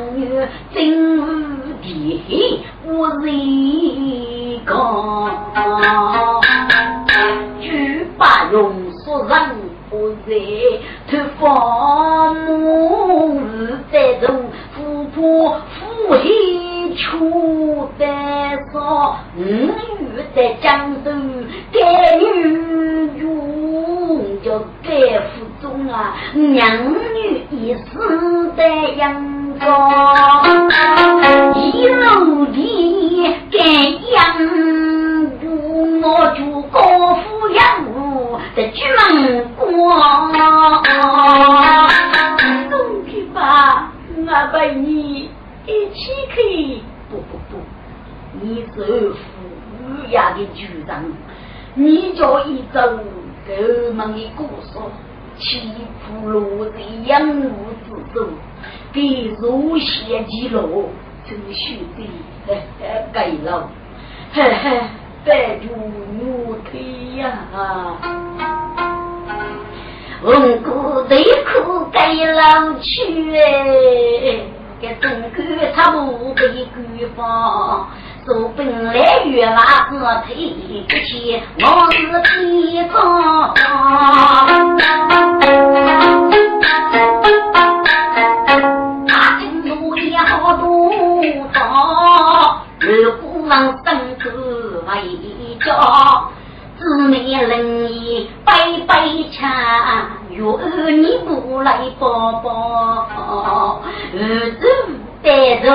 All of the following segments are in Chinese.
行，娘女真无地，无人讲，举把用说人。我在托方母在中，富婆夫妻求得少，五女在江州，该女用叫该府中啊，娘女一生在阳光，一路该老去哎，给中国他不被官方，说本来原来是退不起，我是天公。来抱抱。儿子带着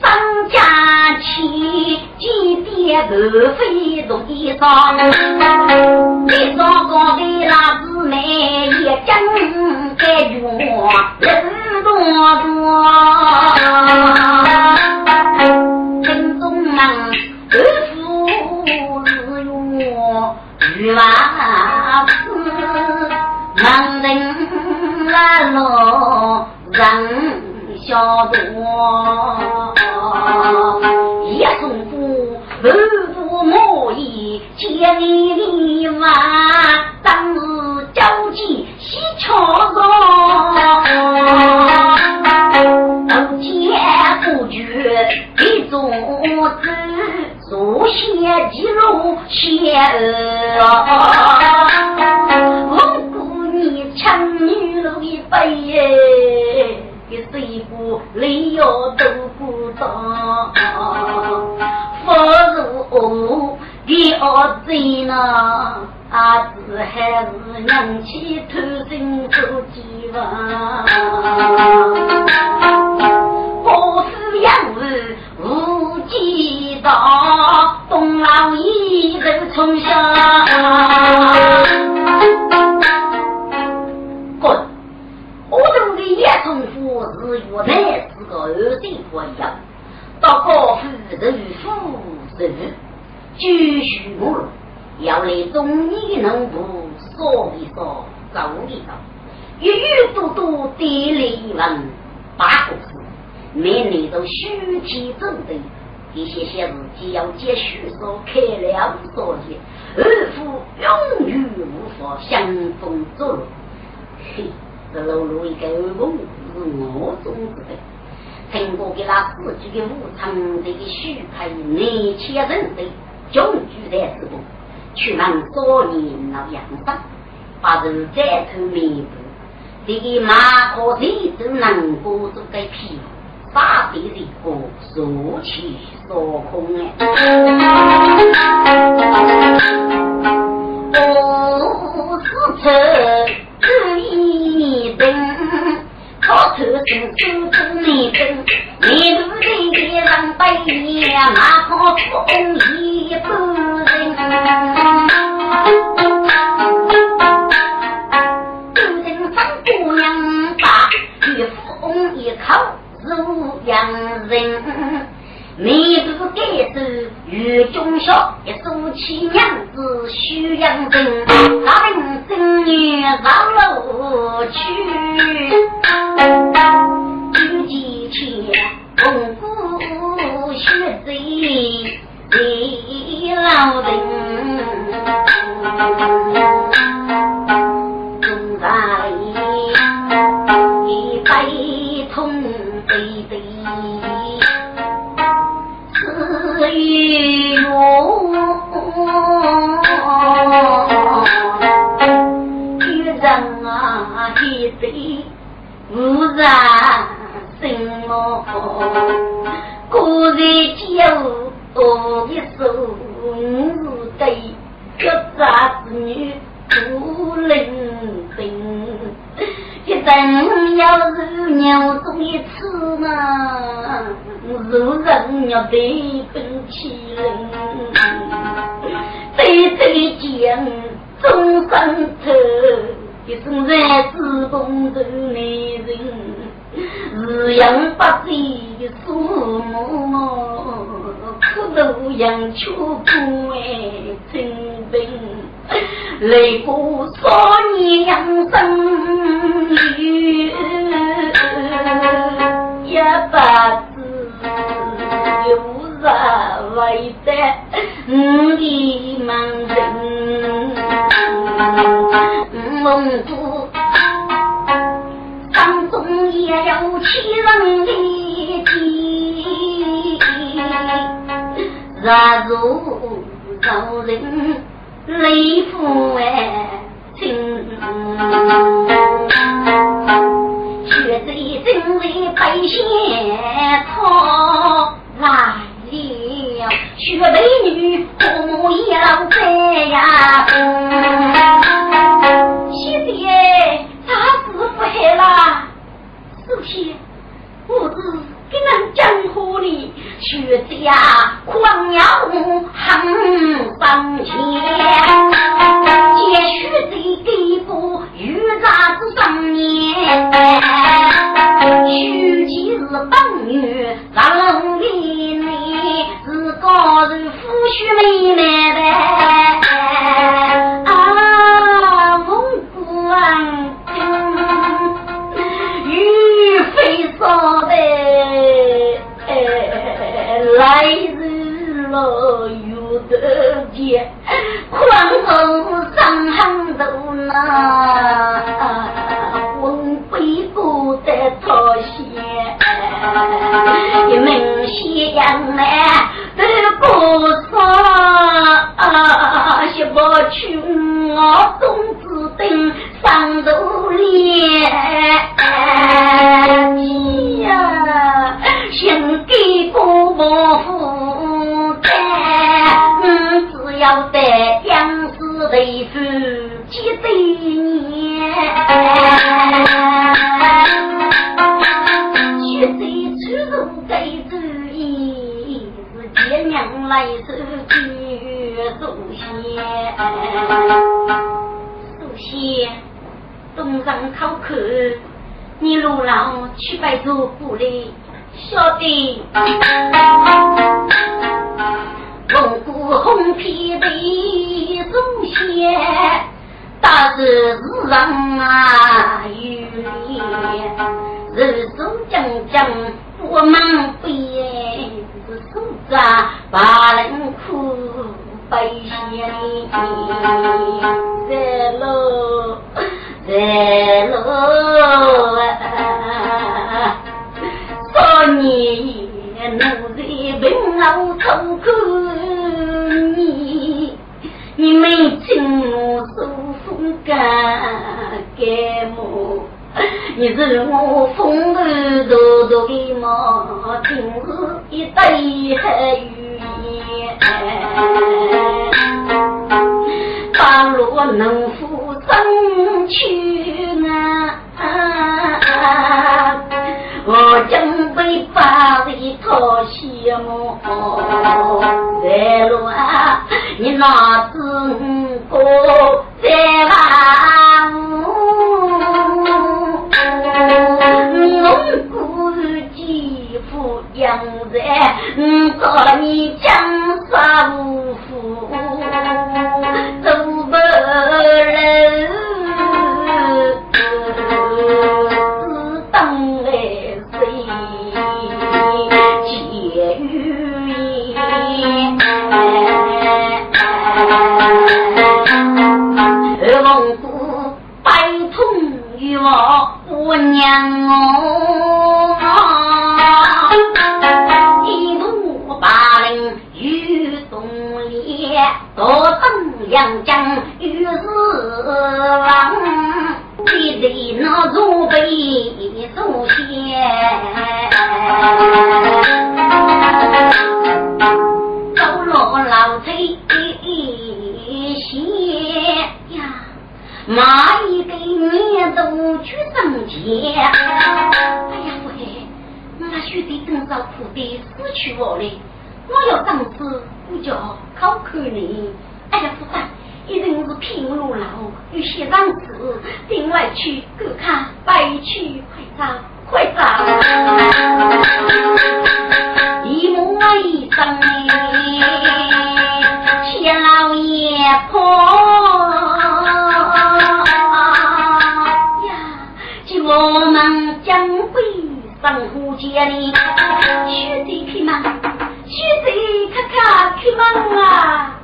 上家去，几点不飞动衣裳。你上高的那姊妹也真该怨人多多，人来了人小多，一送夫满腹莫意，千里里娃当日交际喜巧容。一种子，祖先记录先儿，要都不当，不如我第二贼呢，阿子还是娘亲偷心做鸡娃。我是养儿无忌道，东老一人从小。个二弟婆样，到高府人夫人，继续我要来中医农部说一说，走一走，一语多多地理文八个字。每年都虚体正的，一些些日子要接续所开了所见，二夫永远无法相逢作乐。嘿，这露露一个梦是我中之的，听过给那自己的武昌这个许派年轻人的终居在之中，去让少年老杨生，把人再头面部，这个马可谁都能够做个屁。大地的个竖起所空哎，我是车注意灯，靠车身手中没灯，你都得街上背你那个富翁一夫人。古人张姑娘把一富翁一口如洋人，你是得走与忠孝一夫妻娘子徐阳镇，他们真女老了去。Yeah. 蒙古血贼为老人，中在一杯痛悲悲。雨落，女人啊，一岁无人心么？古人酒多一手，五对各家子女不能分。一等要是娘多一次嘛。路人要对本起人，对对讲终身愁，一生在自宫做男人，日养不济的父母，苦读养出不为真本，累过少年养生女，也不。有啥为得五里门人？蒙古当中也有七人的地，若如遭人雷夫哎，亲，却在正为百姓操。来了，雪美女，父母要在呀。谢爹，啥子不害啦？四天，我子给人江湖里，学姐呀，狂要很上前，接学姐给步，玉咋子上面？虚气是本女，让人。高人夫婿妹妹的飞烧的，来日若有得见，狂风上杭州那，文飞不得讨嫌，一门西洋来。来收据，祖先，祖先，东上考口，你路上去拜祖父哩，晓得。蒙古红皮的祖先，大是日上啊有理，日手将将不忙边。手扎把人苦悲心，在路在路啊！少年奴才凭劳愁苦，你你没听我说风干干么？你是我风头朵朵的毛，今日一对黑语言，倘若能扶生去啊，我将被发为讨羡慕。在路啊，你哪知我在哪？上户间里，兄弟开门，兄弟咔咔开门啊！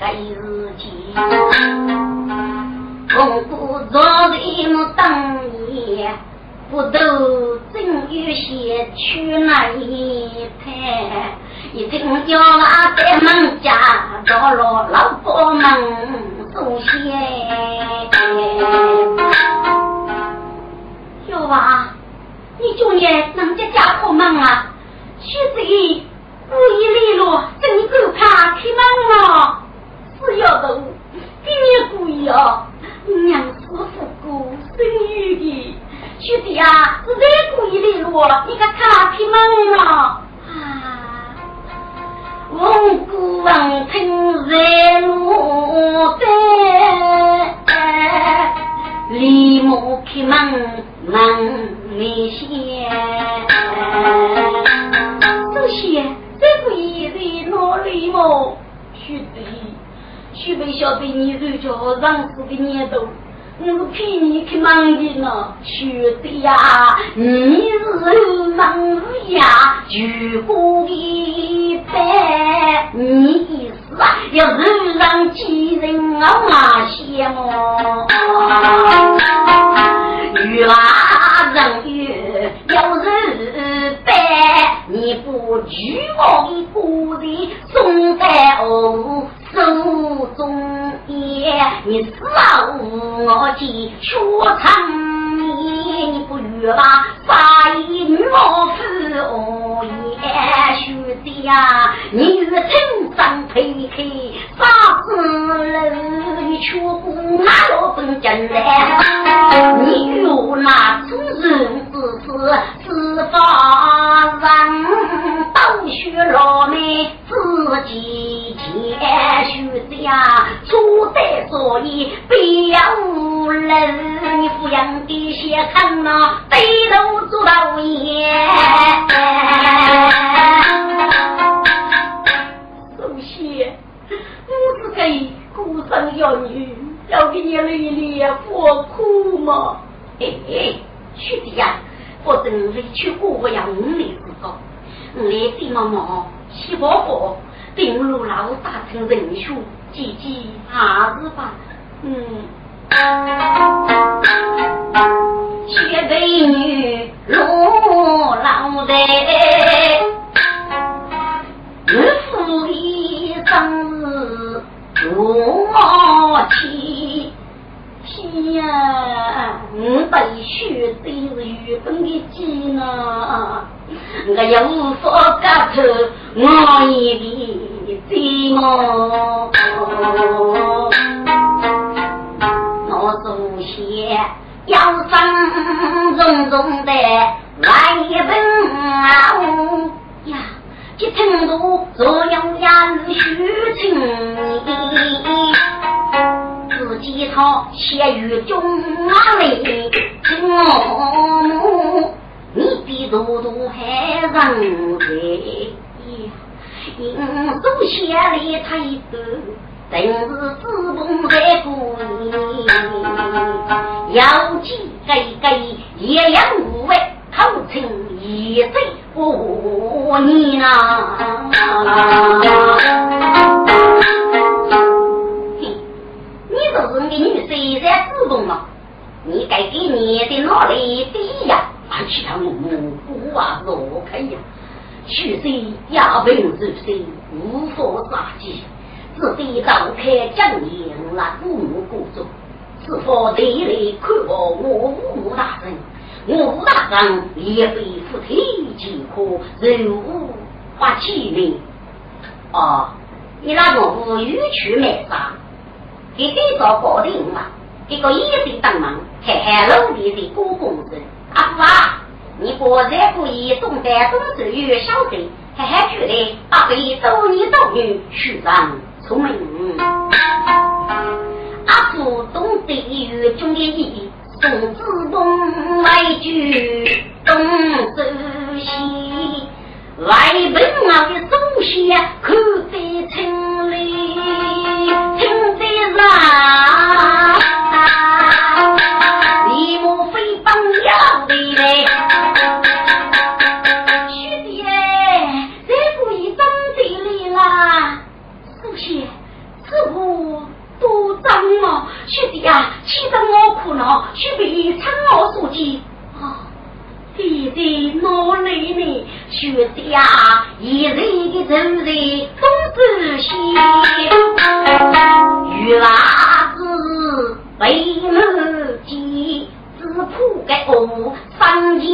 该日间，红姑昨日没等你，不都正有些去那一台？一听叫俺在门家到了老婆门送鞋。小娃，你今年能家家好忙啊？学子意故意利落，真够怕开门了。是要的，给你故意哦。娘是富贵生育的，学弟啊，是真故意利落，你看他开门了啊！蒙古王听在路在。李母开门门没先，这些这不一定哪里么？兄弟，许不晓得你这叫让死的年头，我是骗你开门的呢，兄弟呀，你是忙呀，就过一百，你是啊，要是让几人啊骂些么？遇那人缘要日白，你不举我一个人送在我手中间，你死我见说长你不遇吧，杀一女老夫哦耶，兄弟呀，你与陈长配开，杀死人你却不拿老本进来，太多。真是自动在故意，要记给给也要无畏，口称一嘴过你呐。嘿，你就是个女婿在自动嘛？你该给你的哪里的呀？啊，其他母母不啊落开呀，许谁压本如水，无法杀机，只得召开将言来父母过中，是否得来看望我父母大人？我武大人也被夫妻几可人物发气命。哦，你那个无语去买啥？给对照搞定嘛？给个一岁当忙，还还老弟的过工资。阿父啊，你果然可以懂得懂事与晓得，还还觉得阿飞多女多女，虚长聪明。阿父懂得语中的意，宋子东来句东周西，外本啊的祖先看得清理，听得上。脑里呢学的呀，一人一个人在东走西。女娃子为了鸡，只怕给饿上街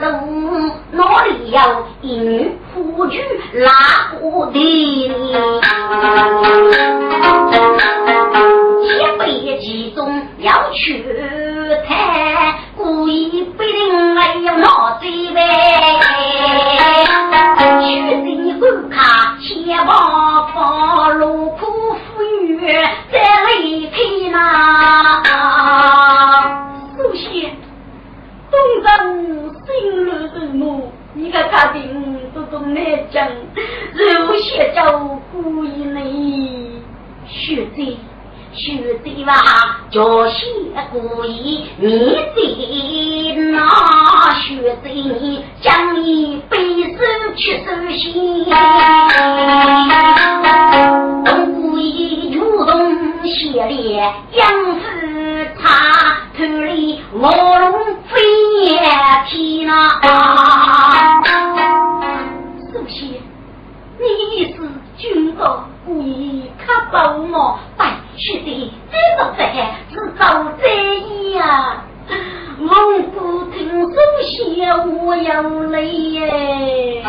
走。哪里有一女夫君拿过的呢？千百集中要去。故意不定还要闹嘴呗。去的观看，先把放路苦富裕再离开那。首先，东张心路的路，你个家庭都懂难讲，如先照顾你学者。兄弟哇，叫些故意你在那兄弟你将你背手去收心，东故意主动写烈杨氏他头里卧龙飞也天那，首先你是军国故意看保我。是的，这个在是遭灾呀！蒙古听说些我要泪耶，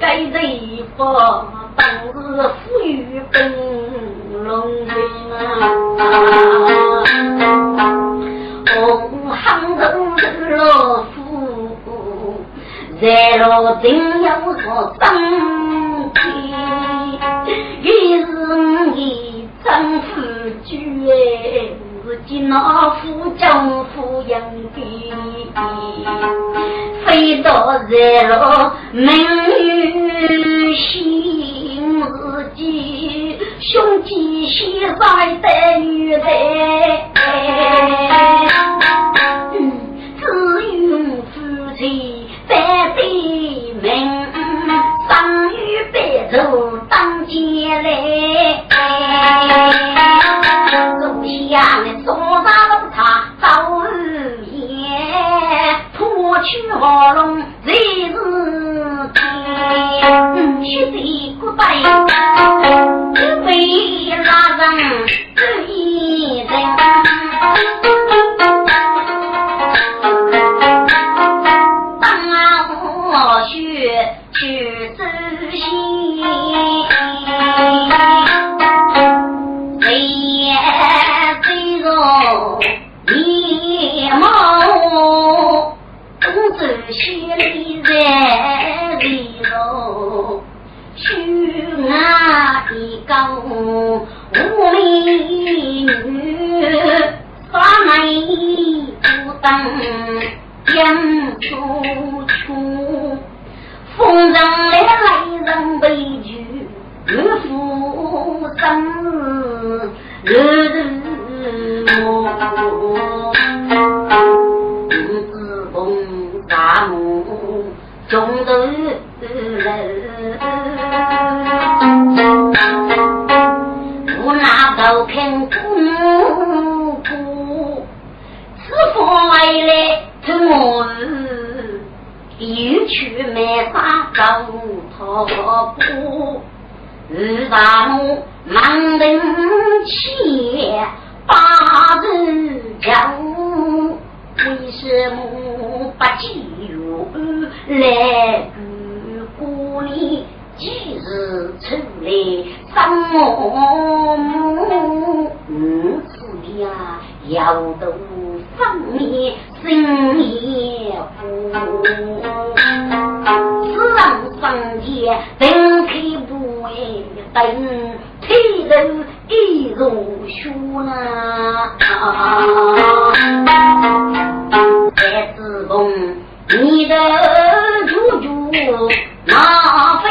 该地方当日富裕本龙啊！红杭州的老夫，在路真有个生气，也是你。政府居哎，自己那副政府应给，非到日落名誉心自己，兄弟心在等女的，字脚，为什么不记入来故里？几日出来生我母？五子呀，要都分面生也苦。世上生前等开不为等，推头一如书呢。白子宫，你的舅舅。那非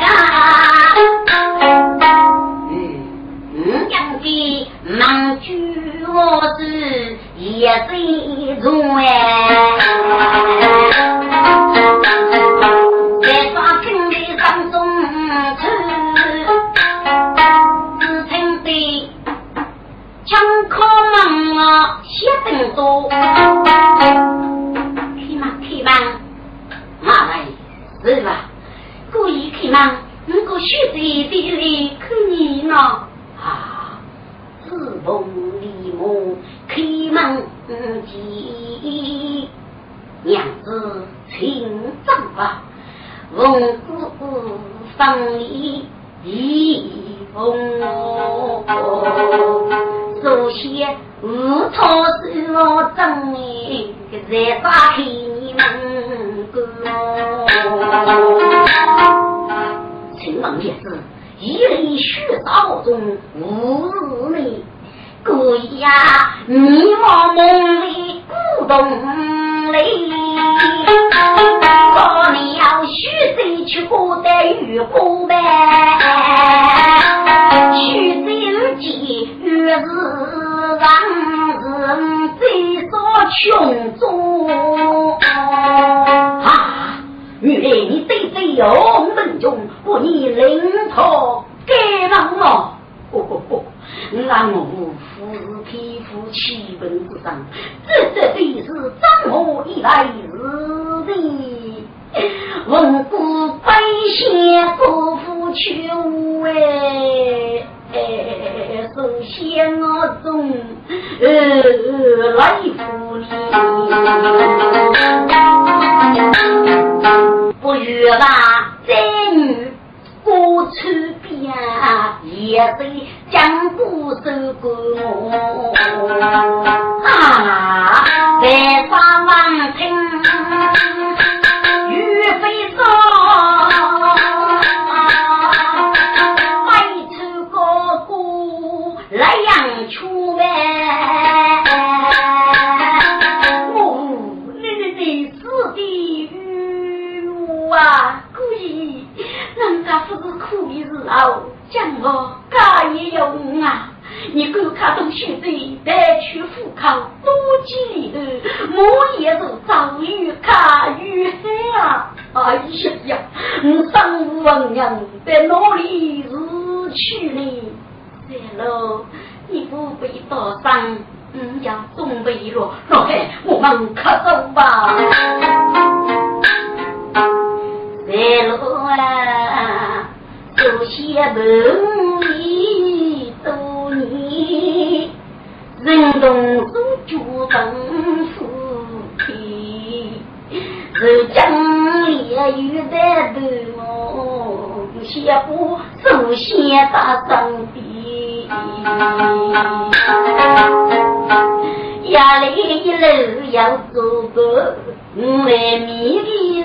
干，嗯嗯，娘的忙举我子也最重哎，多，开嘛开嘛，马来。是吧？故意开门，如果学在地里看你呢？啊，自逢李母开门见，娘子请走吧。翁姑放礼一封，首先无错是我真的在打开你门秦王也是一人血道中无日内，故意呀，你我梦里鼓动里，我你要许谁去过的玉花呗？许谁记越是人最所穷中啊！原来你对对勇门中，我你领头该忙哦！不不不，俺我夫是匹夫七本之上，这这必是张我以来日的。文古百姓不负求哎，首先我总呃来扶你。不与那灾女过出边，也得将不守过啊！在上王听玉飞说，苦的时候，讲我家也有啊。你够看懂学的，带去户口多几里的，我也是遭遇看遇害啊！哎呀呀，我生无王娘在哪里是去呢？三楼，你不必多伤，嗯呀，准备了，老汉，我们可走吧。在路啊，走些门里多年，人动手脚等夫妻，是江里有在头我先不首先打上的，压力一路要走过，我来面的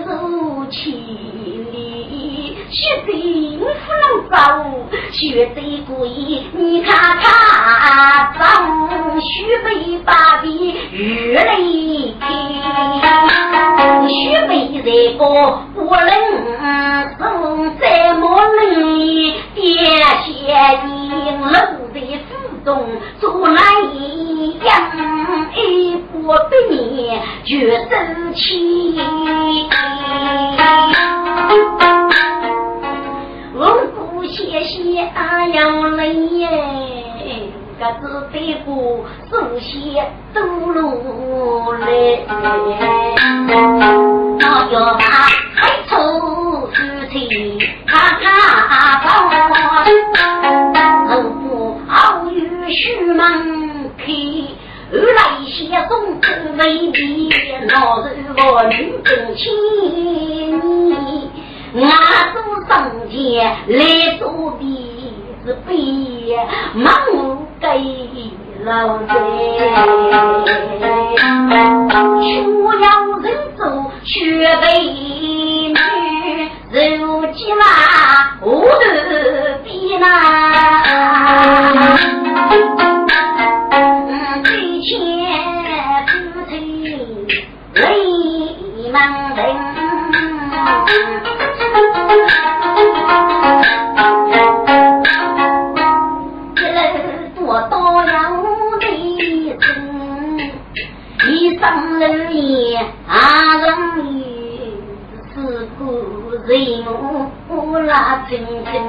血贼不能走，血贼故意，你看看，张血贼把的越来开，血贼这个不能送，怎么能点血银楼在府中做那样一波百年绝生气。我姑谢谢哎娘来耶，个子过祖先走路来，我要把黑土夫妻他他抱，后不熬夜虚门开。后来些送子未，老人我命更亲。俺做上前来做的是被忙给老人，出要人走学为女，如今啦无得比那。真真，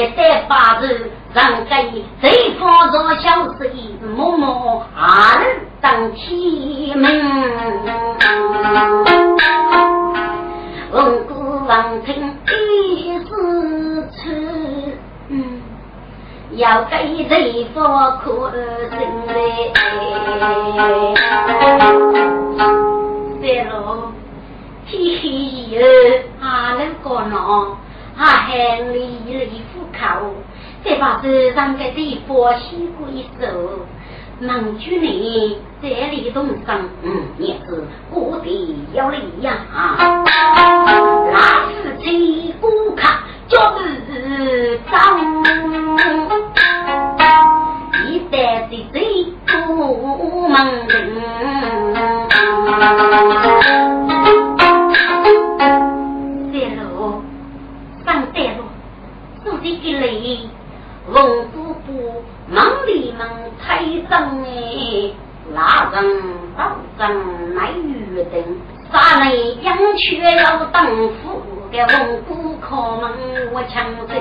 来带把子。让给谁放着小水，默默二当天门。文古王听一时出，嗯，要给谁放可心嘞？三路天黑了，还能过孬？还喊里里虎口。再把这上个地方洗过一手，能住你这里动身，嗯，也是过得要力呀。那是这顾客就是脏，一代的贼不门人，手机给雷。龙姑姑忙里忙太脏哎，拉人保证来预定，啥内养却要当夫，给龙姑开门我强征。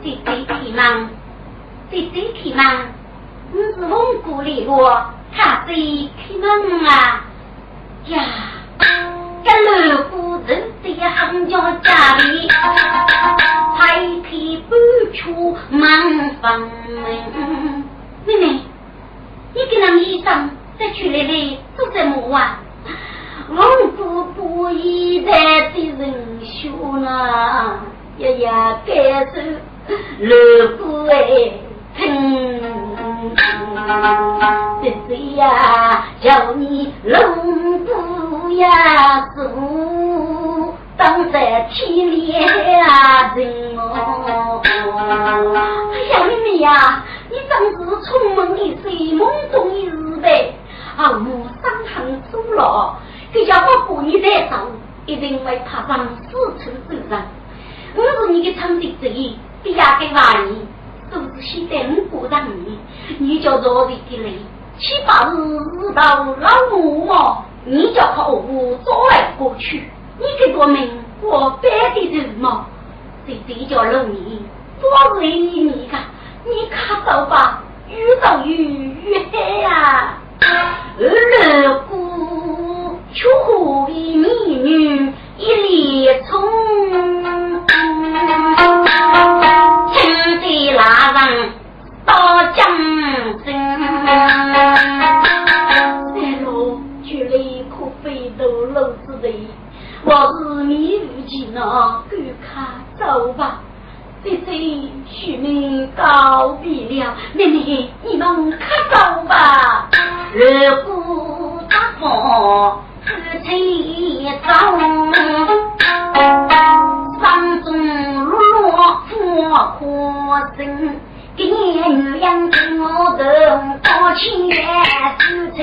弟弟弟忙，弟弟弟忙，你是龙姑里我，他谁开门啊？呀！这老夫人的行家家里，还可搬出门房门。妹妹，你跟那医生在区里里做什么啊？我不不一代的人修呢，爷爷该是老夫哎，听，这谁呀？叫你龙不呀？做当在天里啊人哦！哎呀，妹妹呀，你真是聪明一岁，懵懂一日呗！啊，我上堂走了，这家伙过你再走，一定会踏上四处走上。我是你的长弟之一，第二个娃你，都是现在我过上你，你叫做的的累，七八日日到老母嘛。你叫靠我走来过去，你给多命我白的人嘛？这这叫容易，多累你看，你看走吧，越走越越黑呀！二姑却和一美女一列匆，请的拉人到江镇。我是迷路去那赶快走吧。这这许妹告别了，妹妹你们快走吧。如果大风是吹走，山中落花花生，给女养我的高青是吹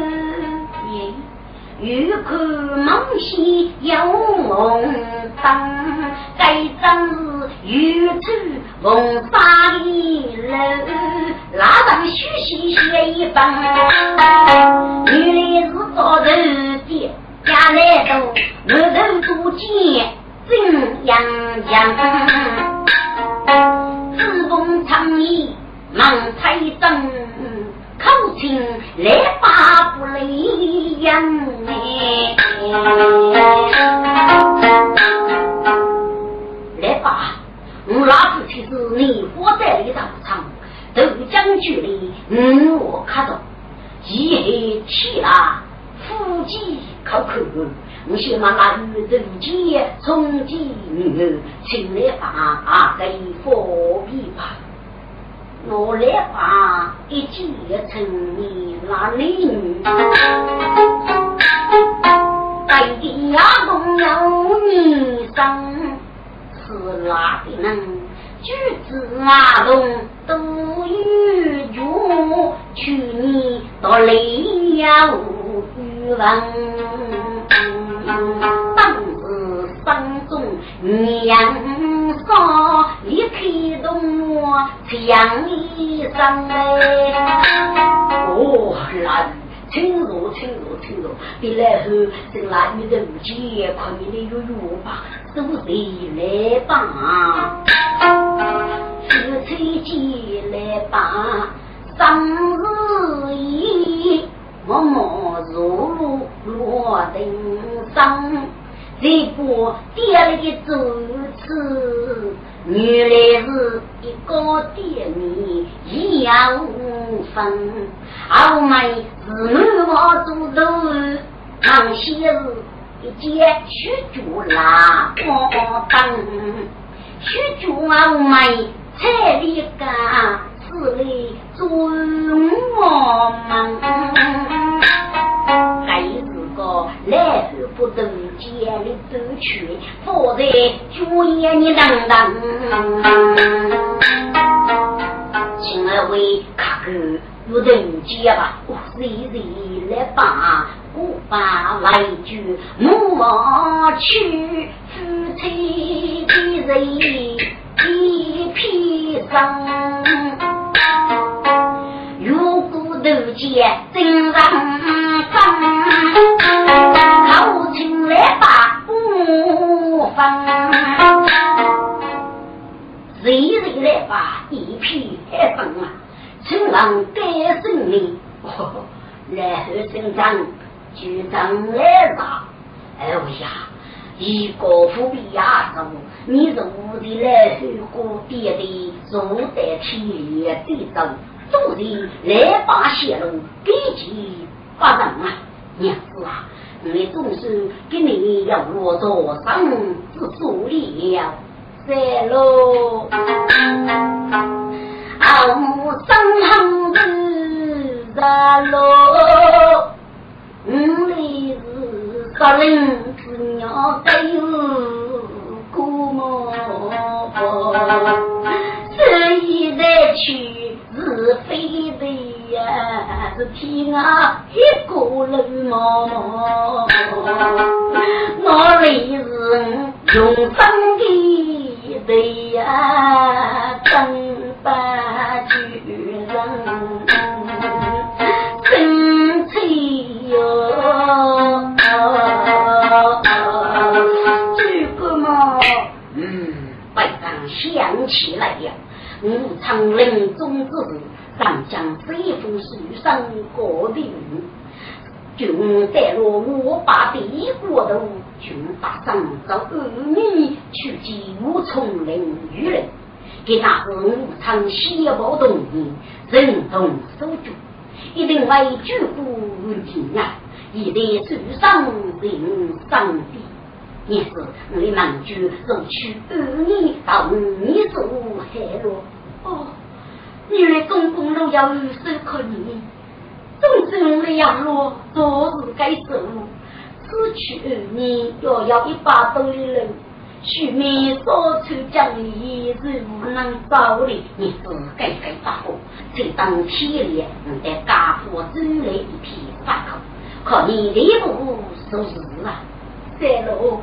欲看梦西有梦灯，该正是玉柱红纱的楼，拉人须细写一本，原来是早头的家来头，额头多见真阳阳。自奉长义忙才登，口请来把不离样哎。来吧，我老子其实你我在里道场，都将距离嗯我看到，一黑天啊，夫妻靠口。我先把那女人接从今女请来把给佛比吧，我来把一见成你那女，在地下中有女生是哪的人？举子阿东都有脚，去年到雷呀无语问。当时山中娘嫂一开动我强一声哎，哦，来，请坐，请坐，请坐。别来后，等那女人见，快你的有药吧，收谁来吧？夫妻见来吧，生日宴。默默入入落定上，这不爹了的主持，原来是一个爹你一样无分。后妹是男我做头，忙些日一件许久拉光灯，许久后妹彩礼干。是来尊我们，个来不等见的走去，放在主眼里等等。请二位卡哥，有人接吧？我谁谁来把我把来句莫忘去，夫妻的人一片生。如果都见真人真，口请来把不分，谁人来把一片黑分啊？请让该胜利，然后生长就长来大。哎呀，一个富比亚洲，你是无的来后过点的，坐在天也的走。做人来把泄露，给其不仁啊！娘子啊，你总是给你要落座上之助力了，三喽。啊，母生横子三喽，我来是杀人之鸟，该有过么？这一代去。是，天涯一个人茫茫。哪里是用生的对呀，真不举人生气哟，这个嘛，嗯，百丈想起来呀，武昌临终之，上将随风书上过的云。君带落我把帝国都，君打上遭儿女，去见武松林与人，给那是武昌先报动员，人同手足，一定为举国敬仰，一定受伤人上帝。也是我的难主送去儿女到你做海落。哦，原来公公都要如此可怜。总之，两路做事该走，此去二年要要一把多的人，许面所处将义是无能造的，你是该该发火。这当天里，我在家父走来一片发口，可你内部说事啊，在路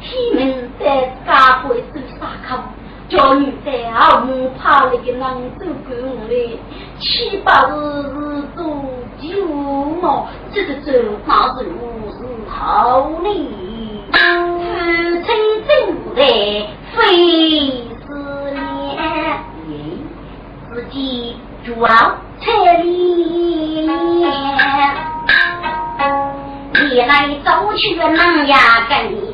天门在家父走沙口。叫女在阿母怕那个能走过来，七八日日做九毛，这个走那是五十好哩。父亲正在费思念，自己主要彩礼，你来走去能呀跟你，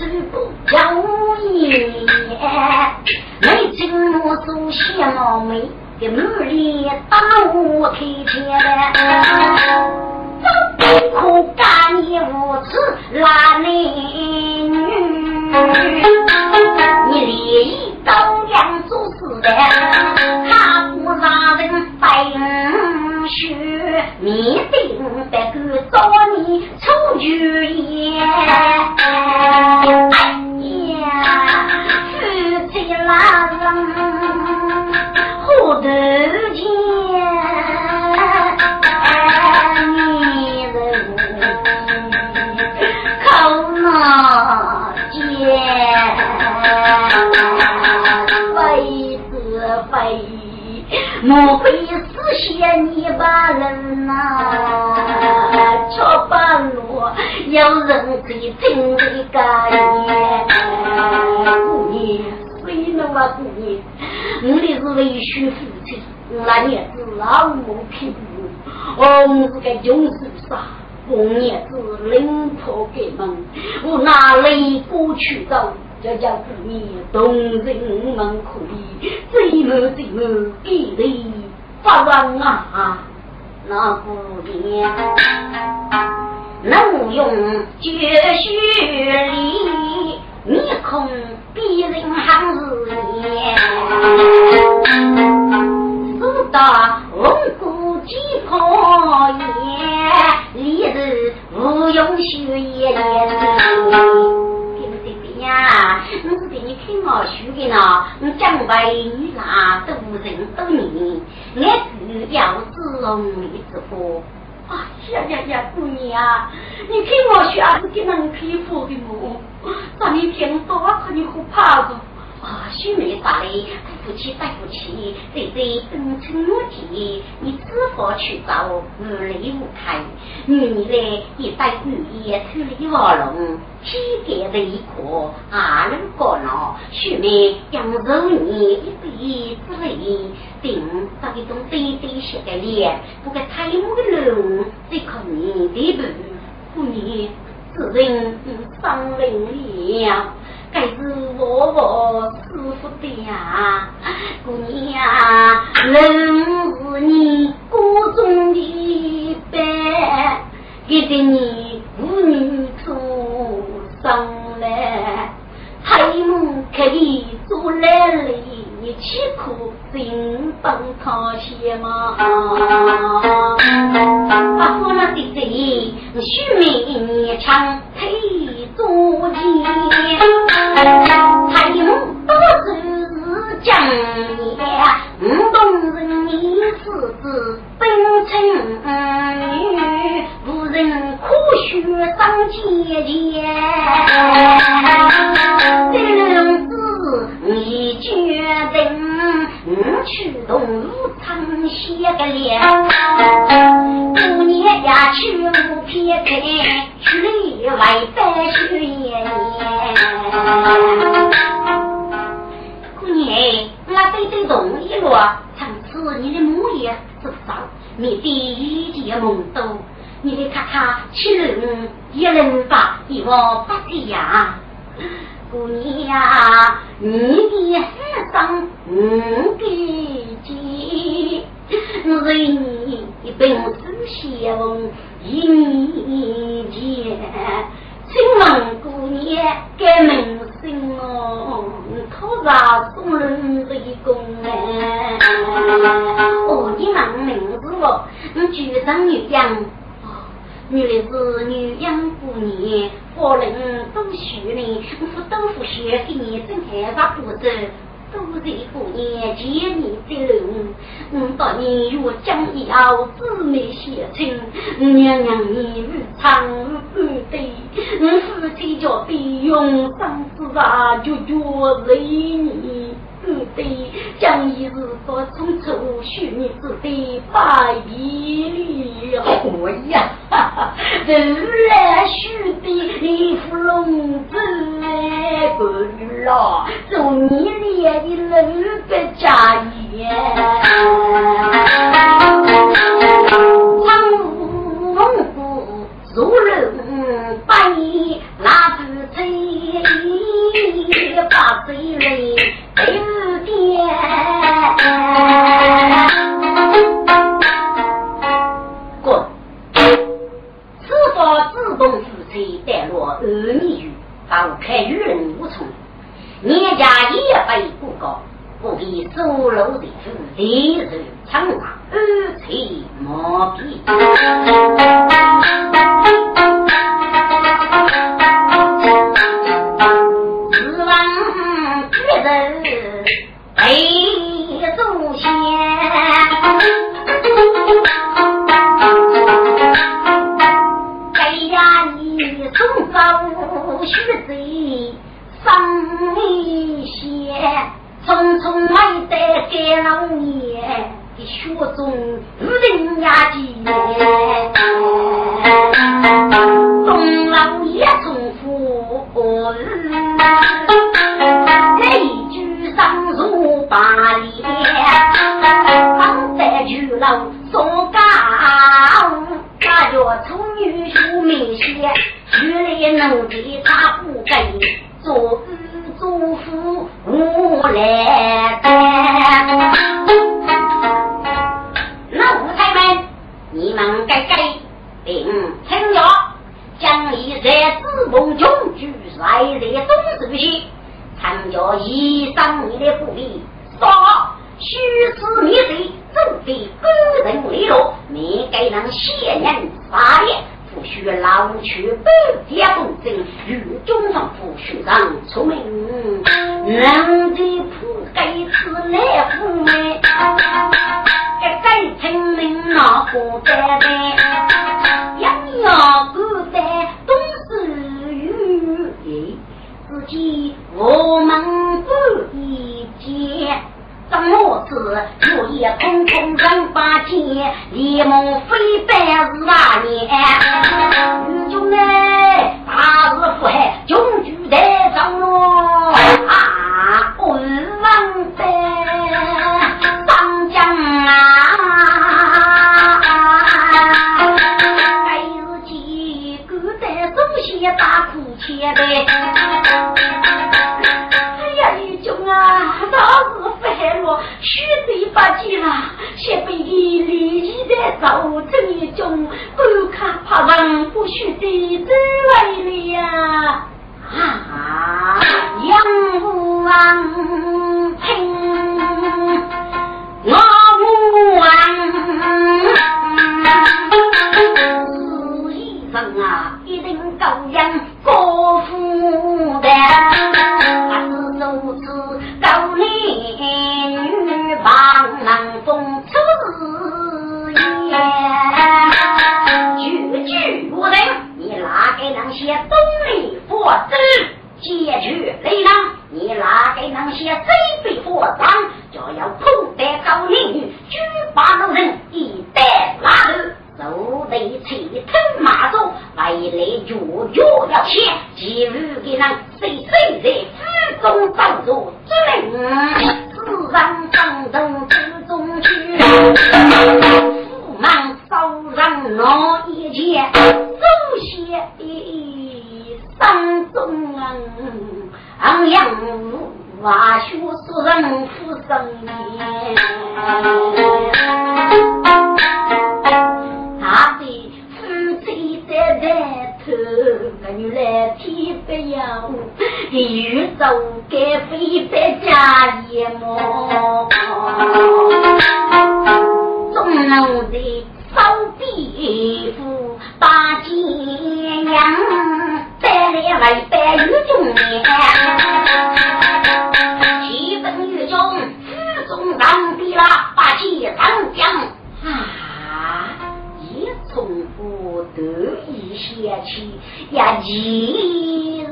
上去走步叫爷。没经我做些毛妹，给满脸打我开天了。可干你无耻拉男女，你连一刀两做事的，他不杀人白血，你定得个找你出局也。哎呀，夫妻拉人何得见？莫非是谢你把人呐？桥半路有人在听的个言。姑娘，谁能啊？姑娘，我的是为婿夫妻，那年子老母贫苦，我是个穷书生，红年子领破给门，我哪里过去走？就叫姑娘动人们可以，最美最美给人发光啊！那姑娘能用绝学里，面孔比人还是艳，四大红骨几可颜，里头无用学也呀，我是给你听我说的呢。我将为你那多人多年，我只要自容你之福。啊呀呀呀，姑娘，你听我说还是给人佩服的么？让你听多可你可怕。啊，兄妹啥嘞？夫妻带不起，对对，等成我姐，你知否去找无泪无开？女儿嘞，一带女也偷里卧龙，天干的一颗，阿人过闹。兄妹养肉你一辈子累，顶着一种堆堆些的脸，不该太木的龙，再看你的步，姑娘自认伤人了。该是我我舒服的呀，姑娘，人是你歌中的伴，给得你妇女做上来，太母可以做来来，岂可真帮他些嘛？把夫那的贼，须眉长腿足尖，太母多是将也，五动人你是子本称。学上姐姐，去东武场写个脸，过年呀去不撇开，去外白雪爷姑娘，我对对同意了，从此你的母爷走上，你第一件梦都。你来看看，七人一人把一窝不的呀，姑娘，你的海上五个姐，人你一本是相一年前，请问姑娘该门生哦，可咋送人一公哎？哦，你问名字哦，你举上女将。原来是女养姑年，夫人都许呢，我豆腐学给你正害怕不走，都在姑娘见你的路。我到你若将要姊妹相亲，娘娘你日常不对，我夫妻叫必用生子啊，就觉累你。不对，将一日不从初许你子的百里了呀！自然许的一副笼子来不了，做你脸的那个家业。长路如人百里，那不醉，把嘴来。有点，Jeez. 瓦学书人富生年，他的夫妻在在头，个女来天不要，宇宙该飞在家业么？中农的手臂夫把金阳。百里外百余中年，一日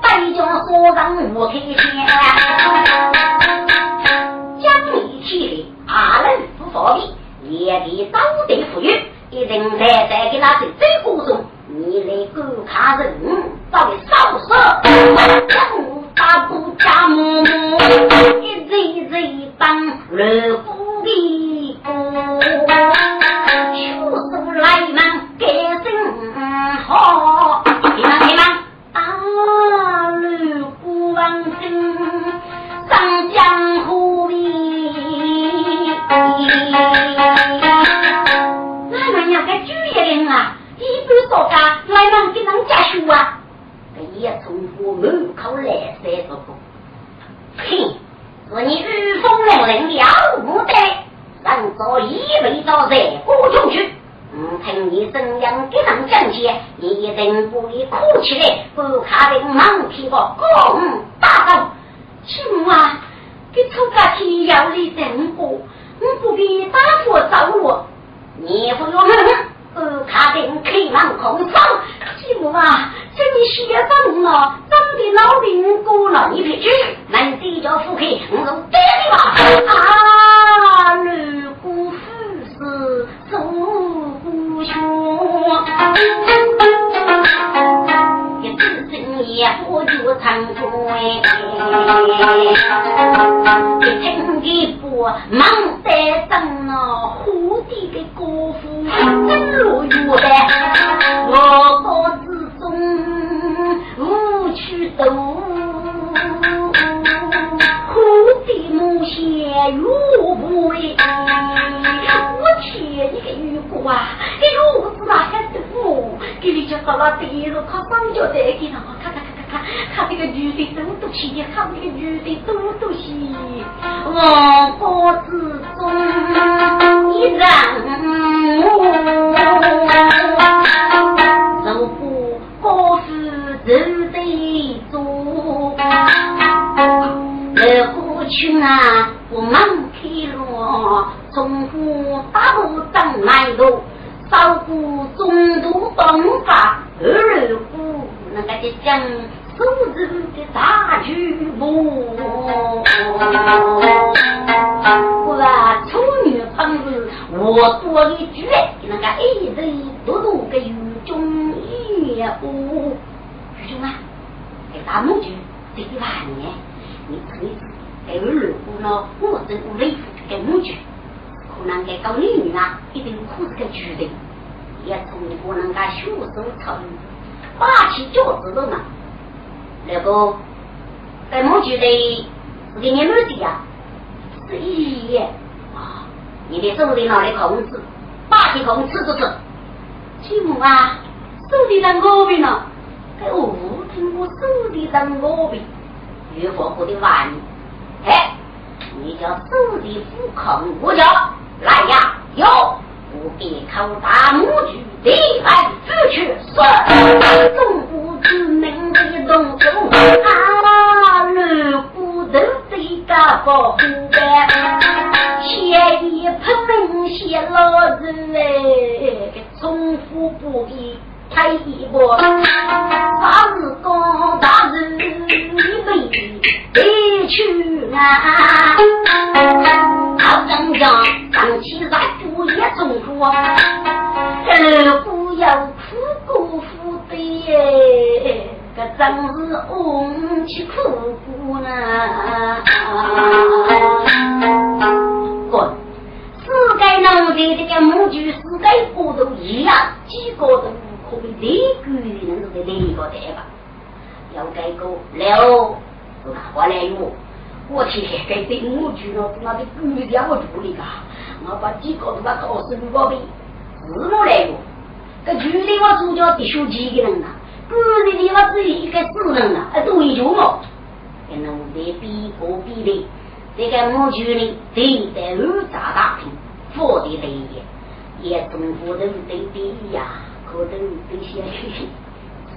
百将所让无开天，将一起阿人不方便，也得早得富裕，一人来再给那些最过中。你来观看人，找个少色，正大不加定开门空窗，继母啊，这你写怎了？长的老病过了，你别去，门地叫夫妻，我都得你吧。啊，如果是做不学，一次深夜不就唱歌哎，一听一播忙得正比如路靠光脚在街上，咔咔咔咔咔，看这个女的多多细，看这个女的多多细，我哥子。呢，我真我累给木句，可能给搞女人啊，一定苦是个决定，也从不能个袖手抄，霸气脚趾头嘛。那个，在我觉得是给你们的呀，是一啊，你的手里拿来控制，把起控制就是。继母啊，手里在我边呢，在我听我手里在我边，越过我的玩，哎，你叫手里不控我叫来呀，有，不必靠大木具的来支去，是中不知名的动作。啊，如果都这个保护的，先一喷门先老子哎，重复不已，太一日高大人你没得去啊？好张家张起在不也中苦，呃不要苦过苦的耶，这真是翁去苦苦呢。滚！世界农的这个母猪，世界国度一样，几个都可以立个人都得立个对吧？要改革了，是哪过来哟？我天，该对母猪了，那的狗叫我助力噶，我把几个都把告诉你宝贝，是我来哟？这猪的我主角必须几个人呐，狗的地方只有一个死人呐，还多一脚毛，跟农的比个比的。这个母猪呢，对待二大大品，佛的对也，也中国人对比呀，可能对些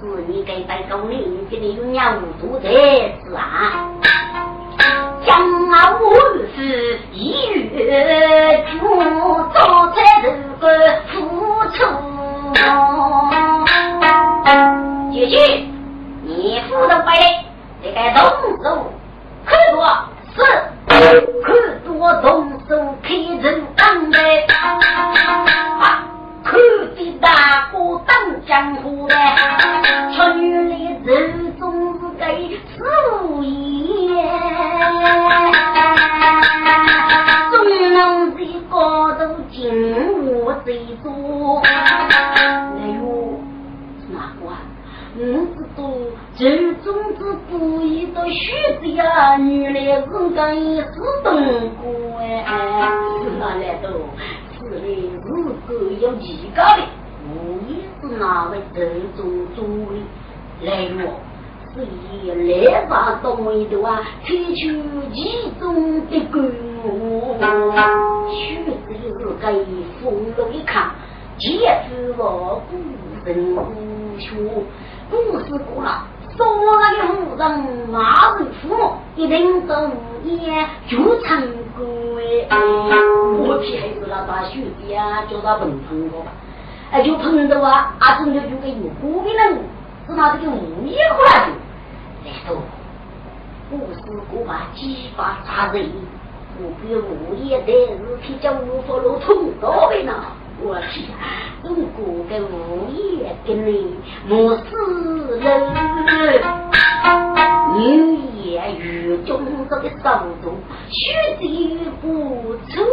是你该在高里，你这里有鸟肚给无辜的人，是拿这个物业过来的。来都，故事过吧，激发杀人，我比物业的日体叫无法路通道的呢。我天，中国的物业跟你莫死人，女业与中国的速度，学的不出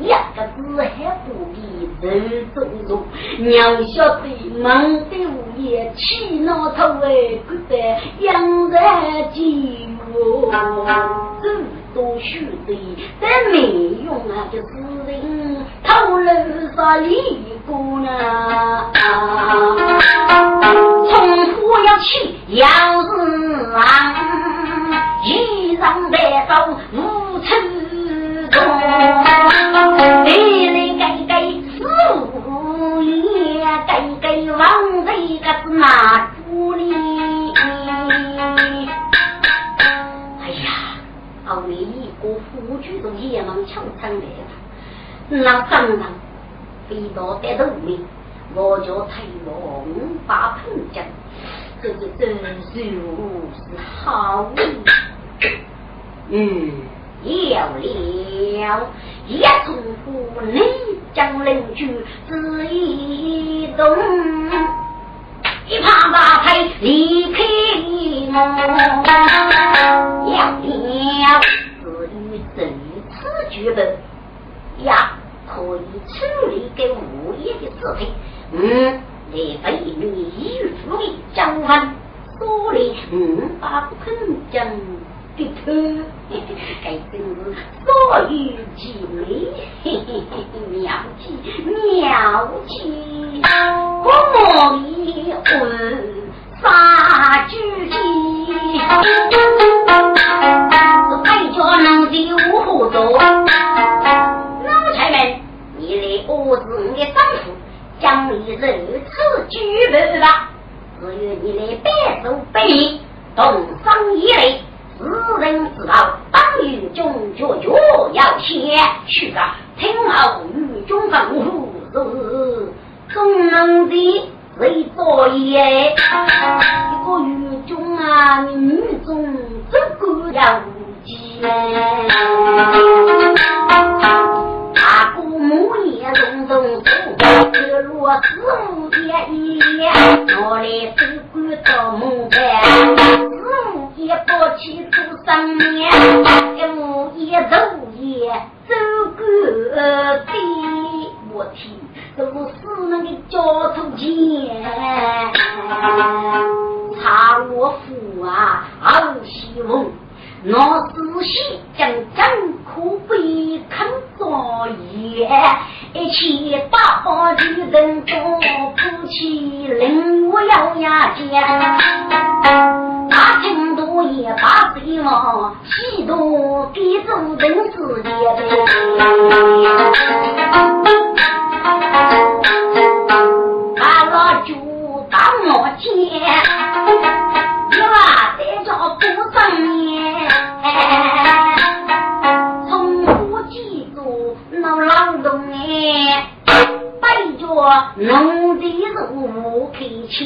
一个字还不比人中中。娘晓得忙的物业气恼头哎，不得养在寂寞。多学的，但没用啊！这死人头颅上立过呢，从火要起，要是啊，衣裳带到无处中，年，改改往这个是哪处理？为一个夫君的野蛮强撑来了。那当然飞到得头面，我就推我五把喷将，这个真是是好嗯，有了，一从府内将邻居只一动，一怕把牌离开我，要了。这次剧本呀，可以处理给物业的事情。嗯，来为你预付的奖分，所以五百喷奖的头，该真是所有姐妹，妙极妙极，我一问杀猪鸡。家能的无何做，老财们，你来我是你的丈夫，将你如此举办吧。只有你来白手白面，同生一类，世人知道，当与中绝绝要先去啊！听后与中吩咐是，中能的谁作业？一个狱中啊，女中这个要记。大姑母也隆重走，这落子母也一夜，我来不管到门外，子母也不去做上面，一母也走也走个地，我听，都是那个交通钱，查我父啊，好希望。我仔细将真苦悲看作业，一起大把的人多夫妻，令我咬牙尖。大成都也把希望，许多给走人世界把老酒当我钱，你娃在家不上面。从不记住那劳动哎，背着农的路开切，